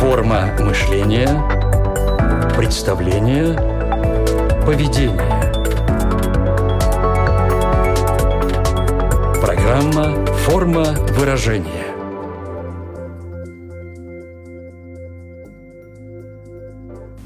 Форма мышления, представление, поведение. Программа «Форма выражения».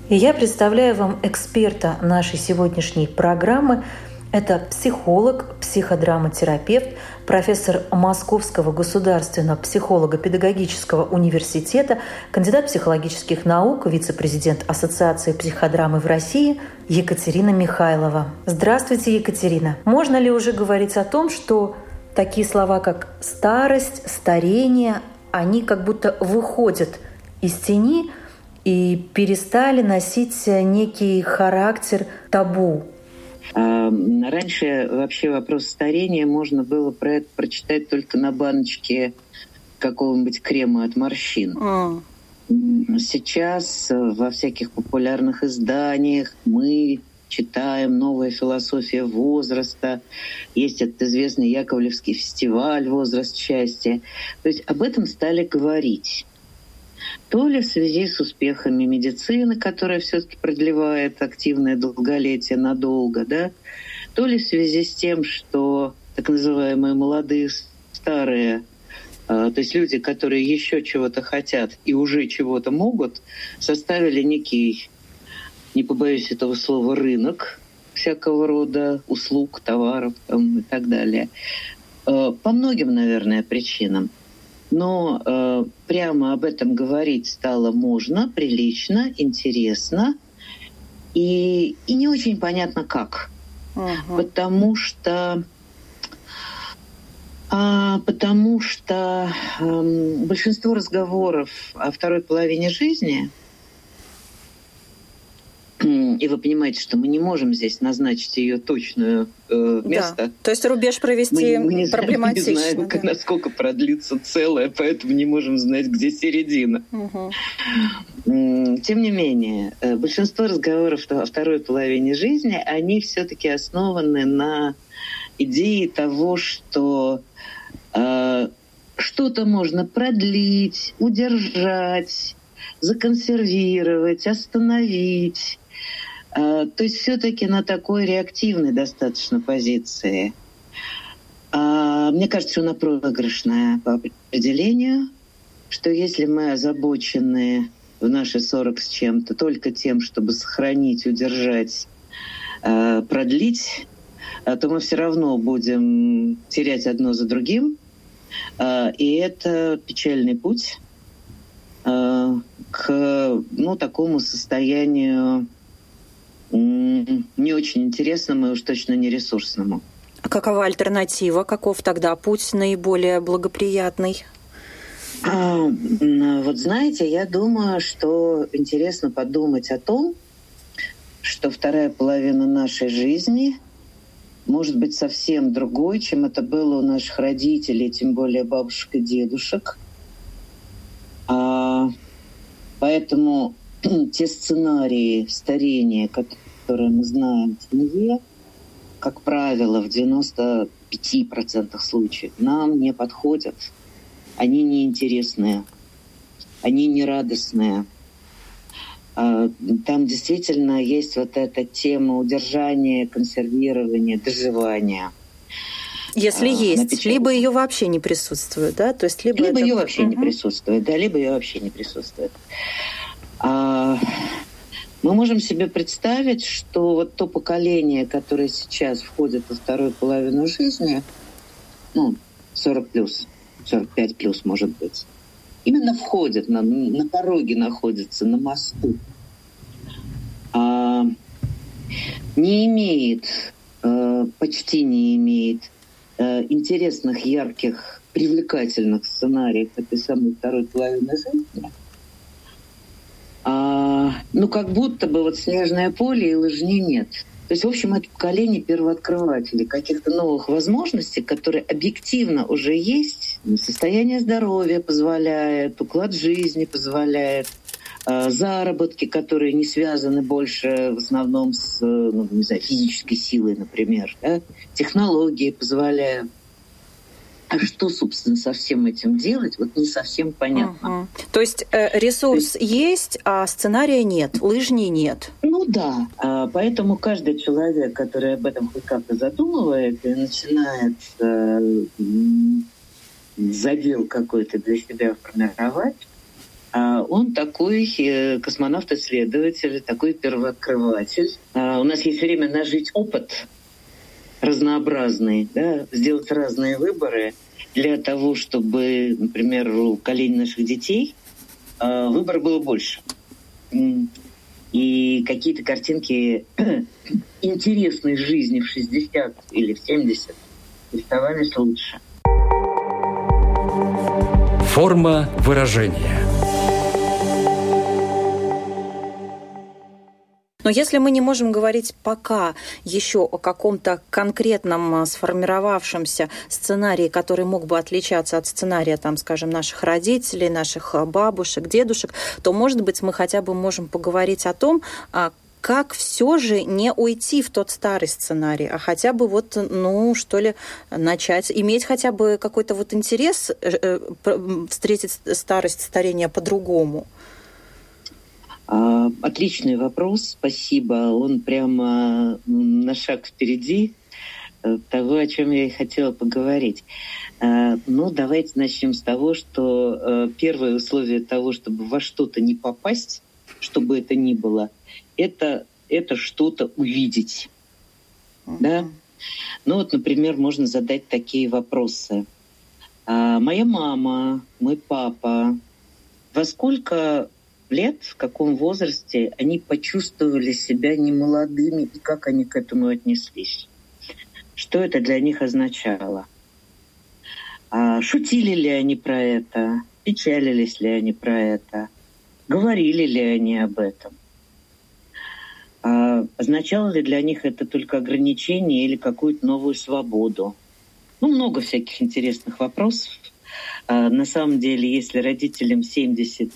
И я представляю вам эксперта нашей сегодняшней программы. Это психолог, психодраматерапевт, профессор Московского государственного психолого-педагогического университета, кандидат психологических наук, вице-президент Ассоциации психодрамы в России Екатерина Михайлова. Здравствуйте, Екатерина. Можно ли уже говорить о том, что такие слова, как старость, старение, они как будто выходят из тени и перестали носить некий характер табу Раньше вообще вопрос старения можно было про это прочитать только на баночке какого-нибудь крема от морщин. А. Сейчас во всяких популярных изданиях мы читаем «Новая философия возраста», есть этот известный Яковлевский фестиваль «Возраст счастья». То есть об этом стали говорить то ли в связи с успехами медицины, которая все-таки продлевает активное долголетие надолго, да, то ли в связи с тем, что так называемые молодые старые, э, то есть люди, которые еще чего-то хотят и уже чего-то могут, составили некий, не побоюсь этого слова, рынок всякого рода услуг, товаров там, и так далее. Э, по многим, наверное, причинам. Но э, прямо об этом говорить стало можно, прилично, интересно и, и не очень понятно как. Угу. Потому что а, потому что э, большинство разговоров о второй половине жизни и вы понимаете, что мы не можем здесь назначить ее точную э, место. Да. То есть рубеж провести мы, мы не проблематично. Мы не знаем, да. насколько продлится целое, поэтому не можем знать, где середина. Угу. Тем не менее, э, большинство разговоров о второй половине жизни, они все-таки основаны на идее того, что э, что-то можно продлить, удержать, законсервировать, остановить то есть все-таки на такой реактивной достаточно позиции. А, мне кажется, она проигрышная по определению, что если мы озабочены в наши 40 с чем-то только тем, чтобы сохранить, удержать, а, продлить, то мы все равно будем терять одно за другим. И это печальный путь к ну, такому состоянию не очень интересному и уж точно не ресурсному. А какова альтернатива? Каков тогда путь наиболее благоприятный? А, вот знаете, я думаю, что интересно подумать о том, что вторая половина нашей жизни может быть совсем другой, чем это было у наших родителей, тем более бабушек и дедушек. А, поэтому те сценарии старения, которые мы знаем в семье, как правило, в 95% случаев нам не подходят. Они неинтересные, они нерадостные. А, там действительно есть вот эта тема удержания, консервирования, доживания. Если а, есть, либо ее вообще не присутствует, да? То есть либо, либо это... ее вообще угу. не присутствует, да, либо ее вообще не присутствует. А, мы можем себе представить, что вот то поколение, которое сейчас входит во вторую половину жизни, ну, 40 плюс, 45 плюс, может быть, именно входит, на, на пороге находится, на мосту, а, не имеет, а, почти не имеет а, интересных, ярких, привлекательных сценариев этой самой второй половины жизни – а, ну, как будто бы вот снежное поле и лыжни нет. То есть, в общем, это поколение первооткрывателей каких-то новых возможностей, которые объективно уже есть. Состояние здоровья позволяет, уклад жизни позволяет, а, заработки, которые не связаны больше в основном с ну, не знаю, физической силой, например. Да? Технологии позволяют. А что, собственно, со всем этим делать, вот не совсем понятно. Угу. То есть э, ресурс То есть, есть, а сценария нет, лыжни нет. Ну да, а, поэтому каждый человек, который об этом хоть как-то задумывает и начинает э, задел какой-то для себя формировать, а, он такой э, космонавт-исследователь, такой первооткрыватель. А, у нас есть время нажить опыт разнообразный, да, сделать разные выборы для того, чтобы, например, у колени наших детей а, выбор было больше. И какие-то картинки интересной жизни в 60 или в 70 оставались лучше. Форма выражения – Но если мы не можем говорить пока еще о каком-то конкретном а, сформировавшемся сценарии, который мог бы отличаться от сценария, там, скажем, наших родителей, наших а, бабушек, дедушек, то, может быть, мы хотя бы можем поговорить о том, а, как все же не уйти в тот старый сценарий, а хотя бы вот, ну, что ли, начать, иметь хотя бы какой-то вот интерес э, э, встретить старость, старение по-другому. А, отличный вопрос, спасибо. Он прямо на шаг впереди э, того, о чем я и хотела поговорить. А, ну, давайте начнем с того, что э, первое условие того, чтобы во что-то не попасть, чтобы это ни было, это, это что-то увидеть. Uh-huh. Да? Ну вот, например, можно задать такие вопросы. А, моя мама, мой папа, во сколько лет, в каком возрасте они почувствовали себя немолодыми и как они к этому отнеслись. Что это для них означало? А шутили ли они про это? Печалились ли они про это? Говорили ли они об этом? А означало ли для них это только ограничение или какую-то новую свободу? Ну, много всяких интересных вопросов. А на самом деле, если родителям 70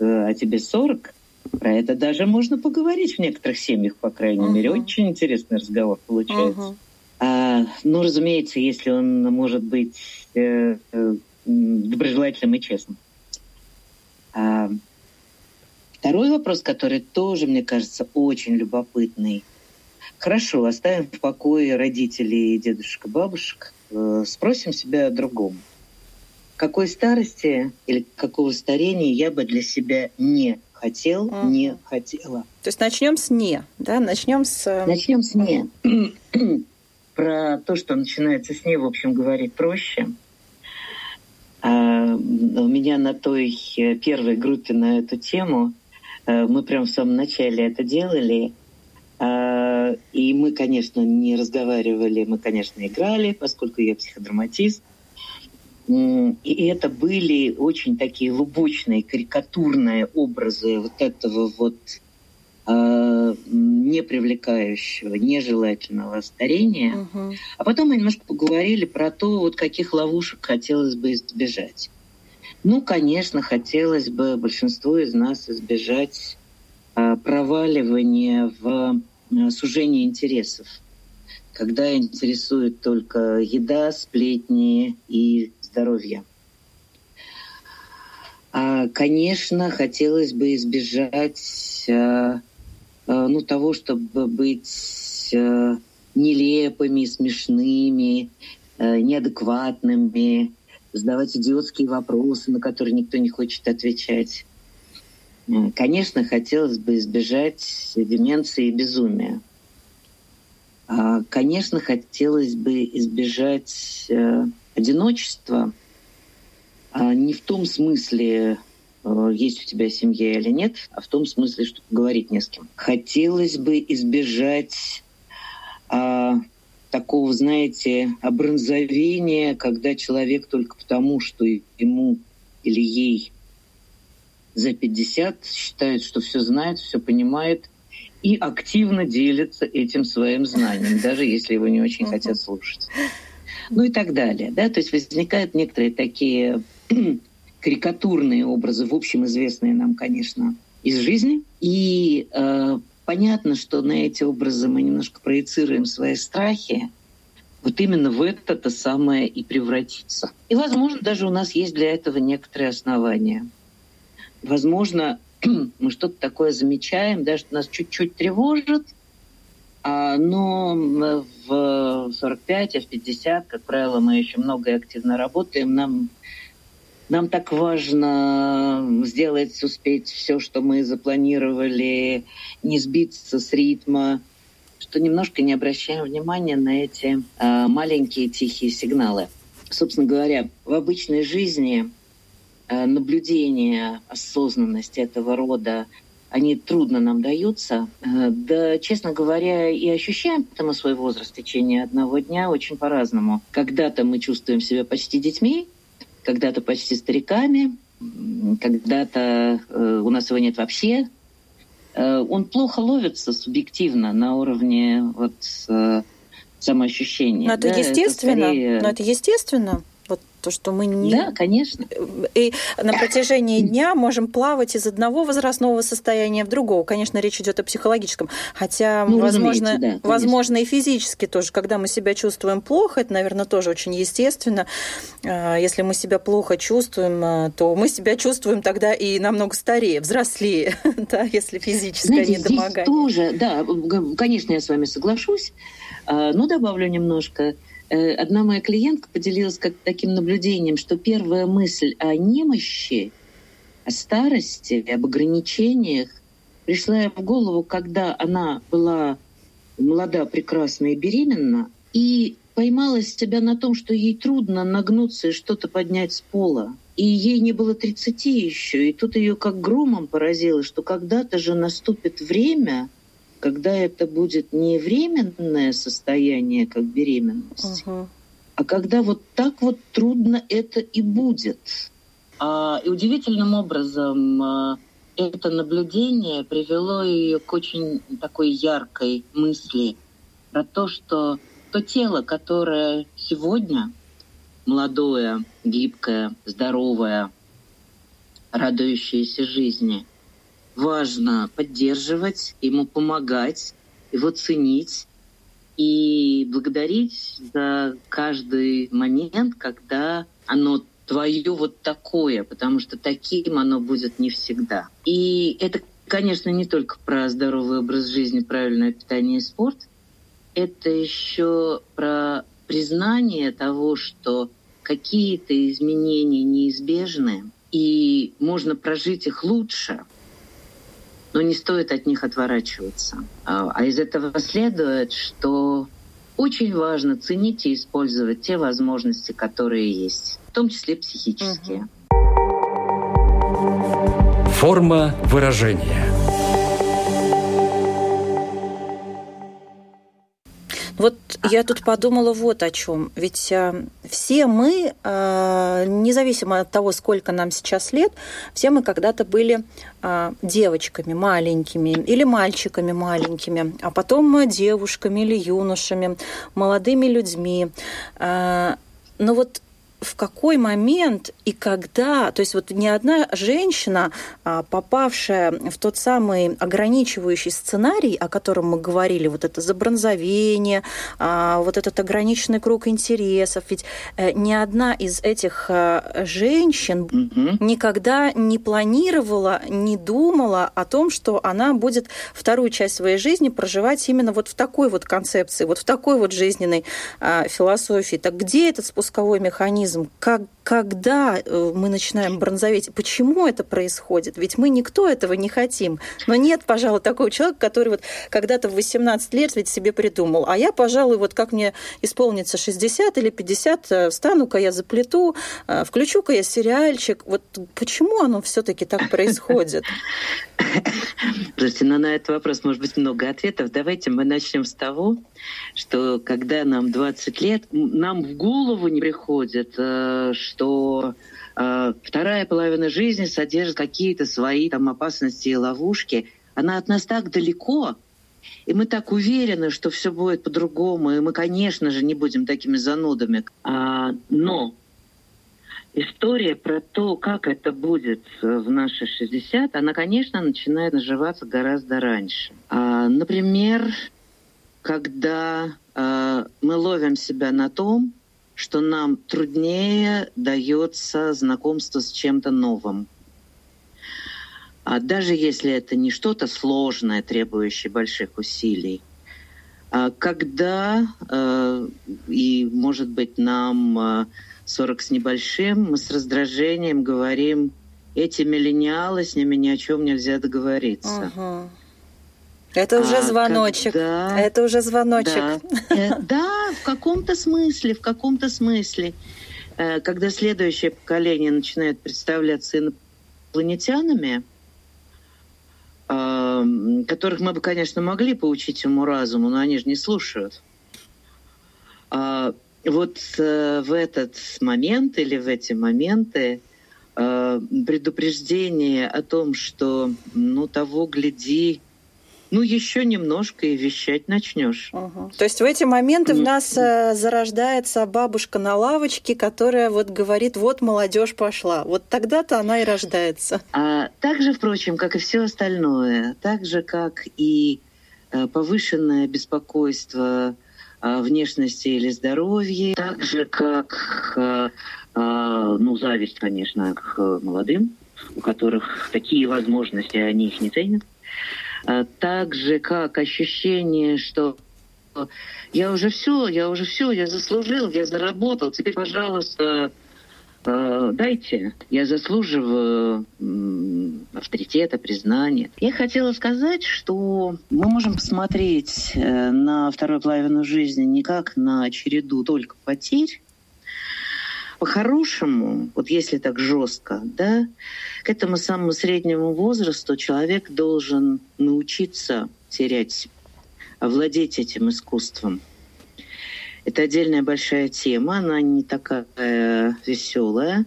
а тебе 40, про это даже можно поговорить в некоторых семьях, по крайней uh-huh. мере. Очень интересный разговор получается. Uh-huh. А, ну, разумеется, если он может быть э, э, доброжелательным и честным. А, второй вопрос, который тоже, мне кажется, очень любопытный. Хорошо, оставим в покое родителей, дедушек и бабушек. Э, спросим себя о другом какой старости или какого старения я бы для себя не хотел, угу. не хотела. То есть начнем с не, да? Начнем с... Э, начнем с не. Про то, что начинается с не, в общем, говорить проще. А, у меня на той э, первой группе на эту тему э, мы прям в самом начале это делали. А, и мы, конечно, не разговаривали, мы, конечно, играли, поскольку я психодраматист. И это были очень такие лубочные, карикатурные образы вот этого вот э, непривлекающего, нежелательного старения. Угу. А потом мы немножко поговорили про то, вот каких ловушек хотелось бы избежать. Ну, конечно, хотелось бы большинству из нас избежать э, проваливания в э, сужение интересов когда интересует только еда, сплетни и здоровья. А, конечно, хотелось бы избежать а, а, ну, того, чтобы быть а, нелепыми, смешными, а, неадекватными, задавать идиотские вопросы, на которые никто не хочет отвечать. Конечно, хотелось бы избежать деменции и безумия. Конечно, хотелось бы избежать э, одиночество а не в том смысле, э, есть у тебя семья или нет, а в том смысле, что говорить не с кем. Хотелось бы избежать а, такого, знаете, обронзовения, когда человек только потому, что ему или ей за 50 считает, что все знает, все понимает, и активно делится этим своим знанием, даже если его не очень хотят слушать ну и так далее. Да? То есть возникают некоторые такие карикатурные образы, в общем известные нам, конечно, из жизни. И э, понятно, что на эти образы мы немножко проецируем свои страхи, вот именно в это-то самое и превратиться. И, возможно, даже у нас есть для этого некоторые основания. Возможно, мы что-то такое замечаем, даже нас чуть-чуть тревожит, но в 45, а в 50, как правило, мы еще много и активно работаем. Нам, нам так важно сделать, успеть все, что мы запланировали, не сбиться с ритма, что немножко не обращаем внимания на эти э, маленькие тихие сигналы. Собственно говоря, в обычной жизни э, наблюдение, осознанность этого рода, они трудно нам даются. Э, да, честно говоря, и ощущаем мы свой возраст в течение одного дня очень по-разному. Когда-то мы чувствуем себя почти детьми, когда-то почти стариками, когда-то э, у нас его нет вообще, Э, он плохо ловится субъективно на уровне вот э, самоощущения. Но это да, естественно. Это скорее... Но это естественно то, что мы не... Да, конечно. И на протяжении дня можем плавать из одного возрастного состояния в другого. Конечно, речь идет о психологическом. Хотя, ну, возможно, да, возможно, и физически тоже. Когда мы себя чувствуем плохо, это, наверное, тоже очень естественно. А, если мы себя плохо чувствуем, а, то мы себя чувствуем тогда и намного старее, взрослее, да, если физическое Знаете, недомогание. Здесь тоже, да, конечно, я с вами соглашусь, а, но добавлю немножко – одна моя клиентка поделилась как таким наблюдением, что первая мысль о немощи, о старости, об ограничениях пришла ей в голову, когда она была молода, прекрасна и беременна, и поймала себя на том, что ей трудно нагнуться и что-то поднять с пола. И ей не было 30 еще. И тут ее как громом поразило, что когда-то же наступит время, когда это будет не временное состояние, как беременность, uh-huh. а когда вот так вот трудно это и будет. А, и удивительным образом а, это наблюдение привело ее к очень такой яркой мысли про то, что то тело, которое сегодня молодое, гибкое, здоровое, радующееся жизни – важно поддерживать, ему помогать, его ценить и благодарить за каждый момент, когда оно твое вот такое, потому что таким оно будет не всегда. И это, конечно, не только про здоровый образ жизни, правильное питание и спорт. Это еще про признание того, что какие-то изменения неизбежны, и можно прожить их лучше — но не стоит от них отворачиваться. А, а из этого следует, что очень важно ценить и использовать те возможности, которые есть, в том числе психические. Форма выражения. Вот я тут подумала вот о чем. Ведь э, все мы, э, независимо от того, сколько нам сейчас лет, все мы когда-то были э, девочками маленькими или мальчиками маленькими, а потом девушками или юношами, молодыми людьми. Но вот в какой момент и когда, то есть вот ни одна женщина, а, попавшая в тот самый ограничивающий сценарий, о котором мы говорили, вот это забронзовение, а, вот этот ограниченный круг интересов, ведь э, ни одна из этих э, женщин угу. никогда не планировала, не думала о том, что она будет вторую часть своей жизни проживать именно вот в такой вот концепции, вот в такой вот жизненной а, философии. Так где этот спусковой механизм? Организм, как, когда э, мы начинаем бронзоветь, почему это происходит? Ведь мы никто этого не хотим. Но нет, пожалуй, такого человека, который вот когда-то в 18 лет ведь себе придумал, а я, пожалуй, вот как мне исполнится 60 или 50, э, встану-ка я за плиту, э, включу-ка я сериальчик. Вот почему оно все таки так происходит? Слушайте, ну на этот вопрос может быть много ответов. Давайте мы начнем с того, что когда нам 20 лет, нам в голову не приходит, э, что э, вторая половина жизни содержит какие-то свои там опасности и ловушки. Она от нас так далеко, и мы так уверены, что все будет по-другому, и мы, конечно же, не будем такими занудами. А, но история про то, как это будет в наши 60, она, конечно, начинает наживаться гораздо раньше. А, например, когда мы ловим себя на том, что нам труднее дается знакомство с чем-то новым. А даже если это не что-то сложное, требующее больших усилий, а когда, э, и может быть нам 40 э, с небольшим, мы с раздражением говорим, эти миллениалы, с ними ни о чем нельзя договориться. Угу. Это уже а, звоночек. Когда... Это уже звоночек. Да, э, да в каком-то смысле, в каком-то смысле. Когда следующее поколение начинает представляться инопланетянами, которых мы бы, конечно, могли поучить ему разуму, но они же не слушают. А вот э, в этот момент или в эти моменты э, предупреждение о том, что ну того гляди, ну, еще немножко и вещать начнешь. Угу. То есть в эти моменты в нас э, зарождается бабушка на лавочке, которая вот говорит, вот молодежь пошла. Вот тогда-то она и рождается. А так же, впрочем, как и все остальное, так же, как и э, повышенное беспокойство о внешности или здоровье, так же, как э, ну, зависть, конечно, к молодым, у которых такие возможности, они их не ценят. А, так же, как ощущение, что я уже все, я уже все, я заслужил, я заработал, теперь, пожалуйста, а, дайте, я заслуживаю авторитета, признания. Я хотела сказать, что мы можем посмотреть э, на вторую половину жизни не как на череду только потерь, по-хорошему, вот если так жестко, да, к этому самому среднему возрасту человек должен научиться терять, овладеть этим искусством. Это отдельная большая тема, она не такая веселая,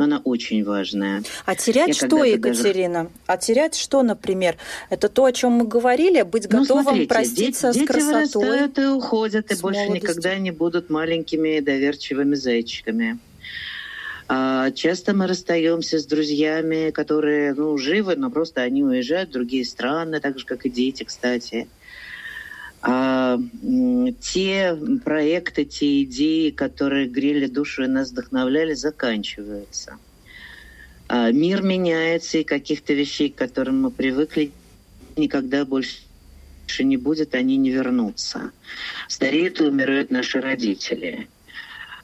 но она очень важная. А терять Я что, Екатерина? Даже... А терять что, например? Это то, о чем мы говорили, быть ну, готовым смотрите, проститься дети, с красотой. Дети вырастают и уходят, и больше молодостью. никогда не будут маленькими доверчивыми зайчиками. А часто мы расстаемся с друзьями, которые ну, живы, но просто они уезжают в другие страны, так же, как и дети, кстати. А, те проекты, те идеи, которые грели душу и нас вдохновляли, заканчиваются. А, мир меняется, и каких-то вещей, к которым мы привыкли, никогда больше не будет, они не вернутся. Стареют и умирают наши родители –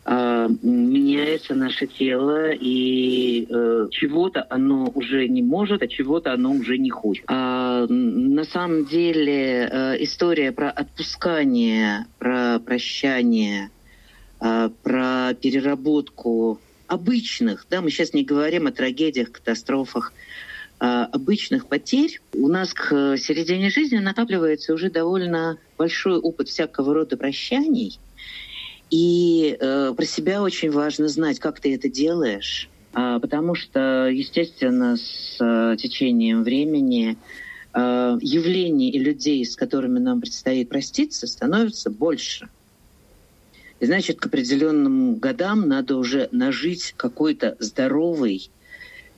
а, меняется наше тело, и э, чего-то оно уже не может, а чего-то оно уже не хочет. А, на самом деле э, история про отпускание, про прощание, э, про переработку обычных, да, мы сейчас не говорим о трагедиях, катастрофах, а обычных потерь у нас к середине жизни накапливается уже довольно большой опыт всякого рода прощаний – и э, про себя очень важно знать, как ты это делаешь, э, потому что, естественно, с э, течением времени э, явлений и людей, с которыми нам предстоит проститься, становится больше. И значит, к определенным годам надо уже нажить какой-то здоровый,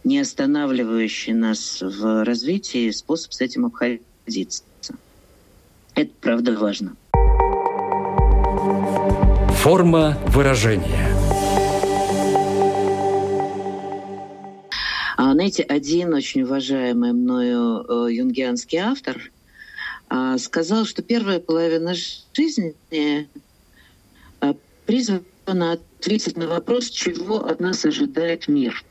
не останавливающий нас в развитии способ с этим обходиться. Это правда важно. Форма выражения. А, знаете, один очень уважаемый мною э, юнгианский автор а, сказал, что первая половина жизни э, призвана ответить на вопрос, чего от нас ожидает мир.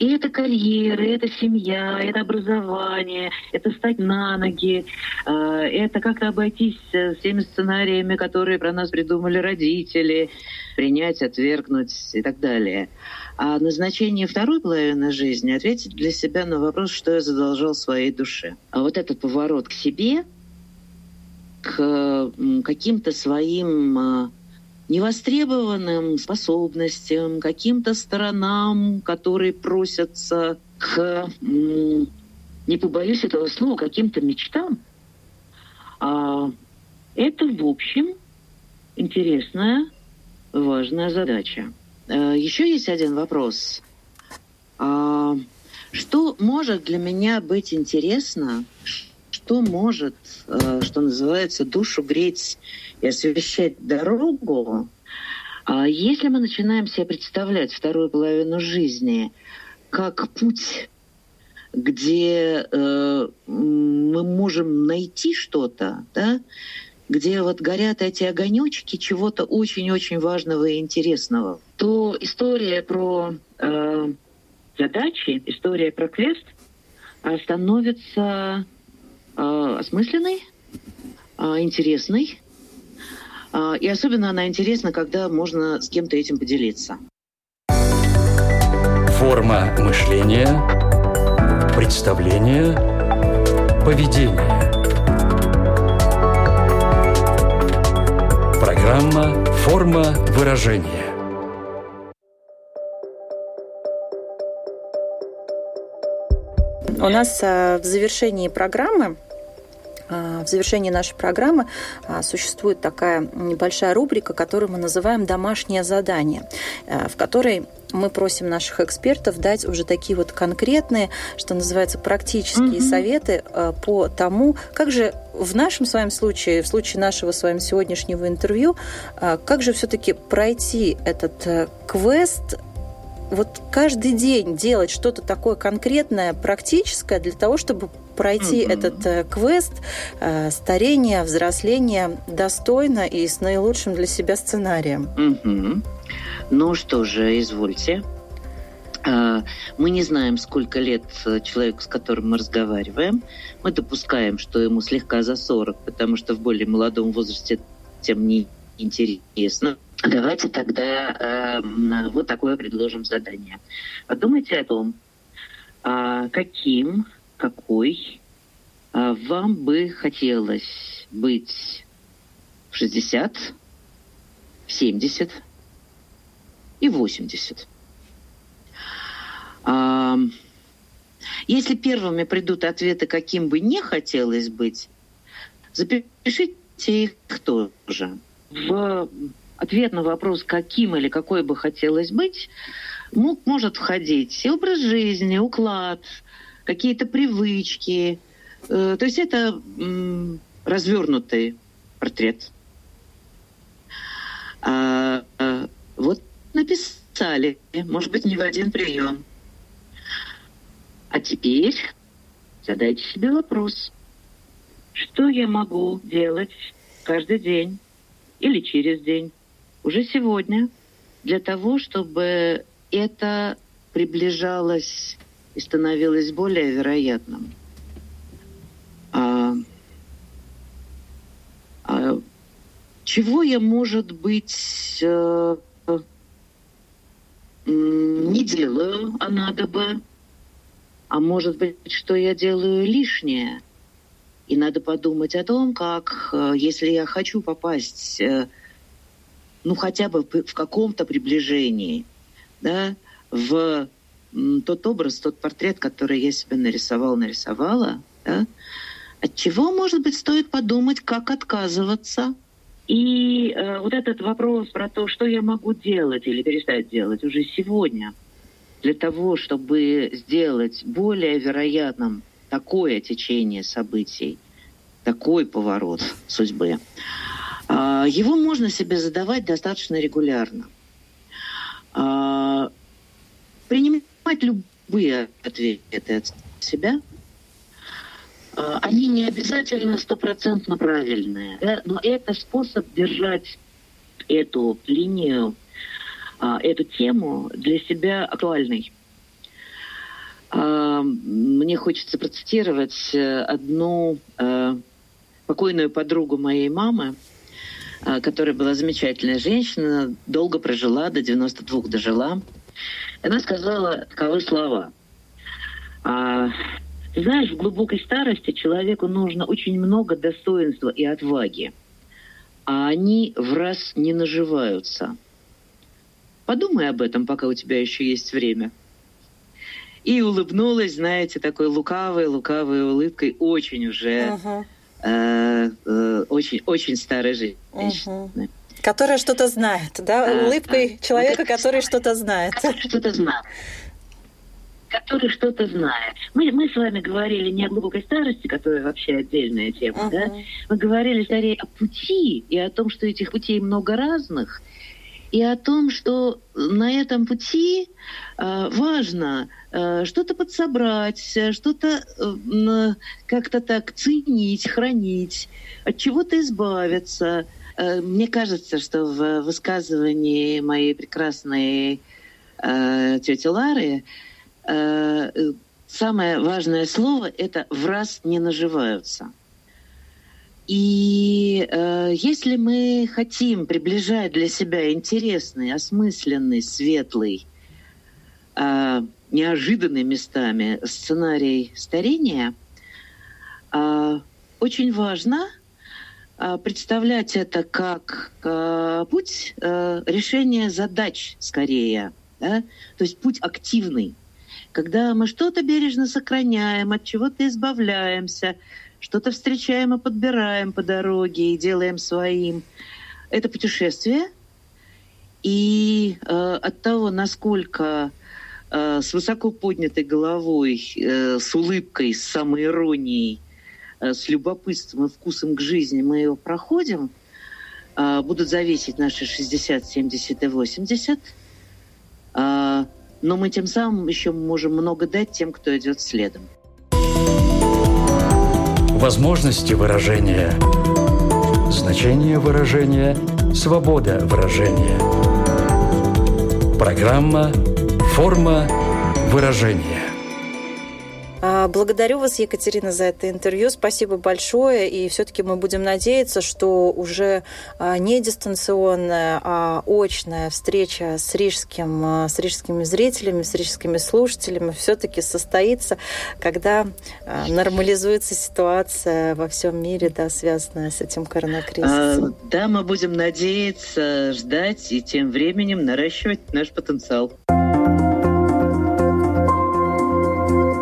И это карьера, это семья, это образование, это стать на ноги, а, это как-то обойтись с теми сценариями, которые про нас придумали родители, принять, отвергнуть и так далее. А назначение второй половины жизни — ответить для себя на вопрос, что я задолжал своей душе. А вот этот поворот к себе, к каким-то своим а, невостребованным способностям, каким-то сторонам, которые просятся к, не побоюсь этого слова, каким-то мечтам. А это, в общем, интересная, важная задача. А, еще есть один вопрос. А что может для меня быть интересно, что может, э, что называется, душу греть и освещать дорогу, а если мы начинаем себе представлять вторую половину жизни как путь, где э, мы можем найти что-то, да, где вот горят эти огонечки чего-то очень-очень важного и интересного, то история про э, задачи, история про квест э, становится э, осмысленной, э, интересной. Э, и особенно она интересна, когда можно с кем-то этим поделиться. Форма мышления, представление, поведение – Программа «Форма выражения». У нас э, в завершении программы в завершении нашей программы э, существует такая небольшая рубрика, которую мы называем «Домашнее задание», в которой мы просим наших экспертов дать уже такие вот конкретные, что называется, практические mm-hmm. советы э, по тому, как же в нашем с вами случае, в случае нашего с вами сегодняшнего интервью, э, как же все-таки пройти этот э, квест вот каждый день делать что-то такое конкретное, практическое для того, чтобы пройти mm-hmm. этот э, квест э, старения, взросления достойно и с наилучшим для себя сценарием. Mm-hmm. Ну что же, извольте. А, мы не знаем, сколько лет человеку, с которым мы разговариваем. Мы допускаем, что ему слегка за 40, потому что в более молодом возрасте тем не интересно. Давайте тогда э, вот такое предложим задание. Подумайте о том, э, каким, какой э, вам бы хотелось быть в 60, в 70, и 80. А, если первыми придут ответы, каким бы не хотелось быть, запишите их тоже. В ответ на вопрос, каким или какой бы хотелось быть, мог, может входить и образ жизни, уклад, какие-то привычки. Э, то есть это развернутый портрет. А, а, вот написали, может быть, не в один прием. А теперь задайте себе вопрос. Что я могу делать каждый день или через день, уже сегодня, для того, чтобы это приближалось и становилось более вероятным? А, а, чего я, может быть, э, не делаю, а надо бы. А может быть, что я делаю лишнее. И надо подумать о том, как, э, если я хочу попасть, э, ну, хотя бы в каком-то приближении, да, в тот образ, тот портрет, который я себе нарисовал, нарисовала, да, от чего, может быть, стоит подумать, как отказываться – и э, вот этот вопрос про то, что я могу делать или перестать делать уже сегодня для того, чтобы сделать более вероятным такое течение событий, такой поворот судьбы, э, его можно себе задавать достаточно регулярно. Э, принимать любые ответы от себя – Э, они не обязательно стопроцентно правильные, да, но это способ держать эту линию, а, эту тему для себя актуальной. А, мне хочется процитировать э, одну э, покойную подругу моей мамы, которая была замечательная женщина, долго прожила, до 92 дожила. Она сказала таковы слова. «А, знаешь, в глубокой старости человеку нужно очень много достоинства и отваги, а они в раз не наживаются. Подумай об этом, пока у тебя еще есть время. И улыбнулась, знаете, такой лукавой, лукавой улыбкой, очень уже, uh-huh. э, э, очень, очень старой женщиной. Uh-huh. Которая что-то знает, да? А, Улыбкой а, человека, который что-то знает. Что-то знает. который что-то знает. Мы, мы с вами говорили не о глубокой старости, которая вообще отдельная тема, uh-huh. да? Мы говорили скорее о пути и о том, что этих путей много разных, и о том, что на этом пути э, важно э, что-то подсобрать, что-то э, как-то так ценить, хранить, от чего-то избавиться. Э, мне кажется, что в высказывании моей прекрасной э, тети Лары Э, самое важное слово – это «в раз не наживаются». И э, если мы хотим приближать для себя интересный, осмысленный, светлый, э, неожиданный местами сценарий старения, э, очень важно представлять это как э, путь э, решения задач скорее, да? то есть путь активный когда мы что-то бережно сохраняем, от чего-то избавляемся, что-то встречаем и подбираем по дороге и делаем своим. Это путешествие. И э, от того, насколько э, с высоко поднятой головой, э, с улыбкой, с самоиронией, с любопытством и вкусом к жизни мы его проходим, э, будут зависеть наши 60, 70 и 80. Э, но мы тем самым еще можем много дать тем, кто идет следом. Возможности выражения, значение выражения, свобода выражения. Программа «Форма выражения». А, благодарю вас, Екатерина, за это интервью. Спасибо большое. И все-таки мы будем надеяться, что уже а, не дистанционная, а очная встреча с, рижским, а, с рижскими зрителями, с рижскими слушателями все-таки состоится, когда нормализуется ситуация во всем мире, да, связанная с этим коронакризисом. Да, мы будем надеяться, ждать и тем временем наращивать наш потенциал.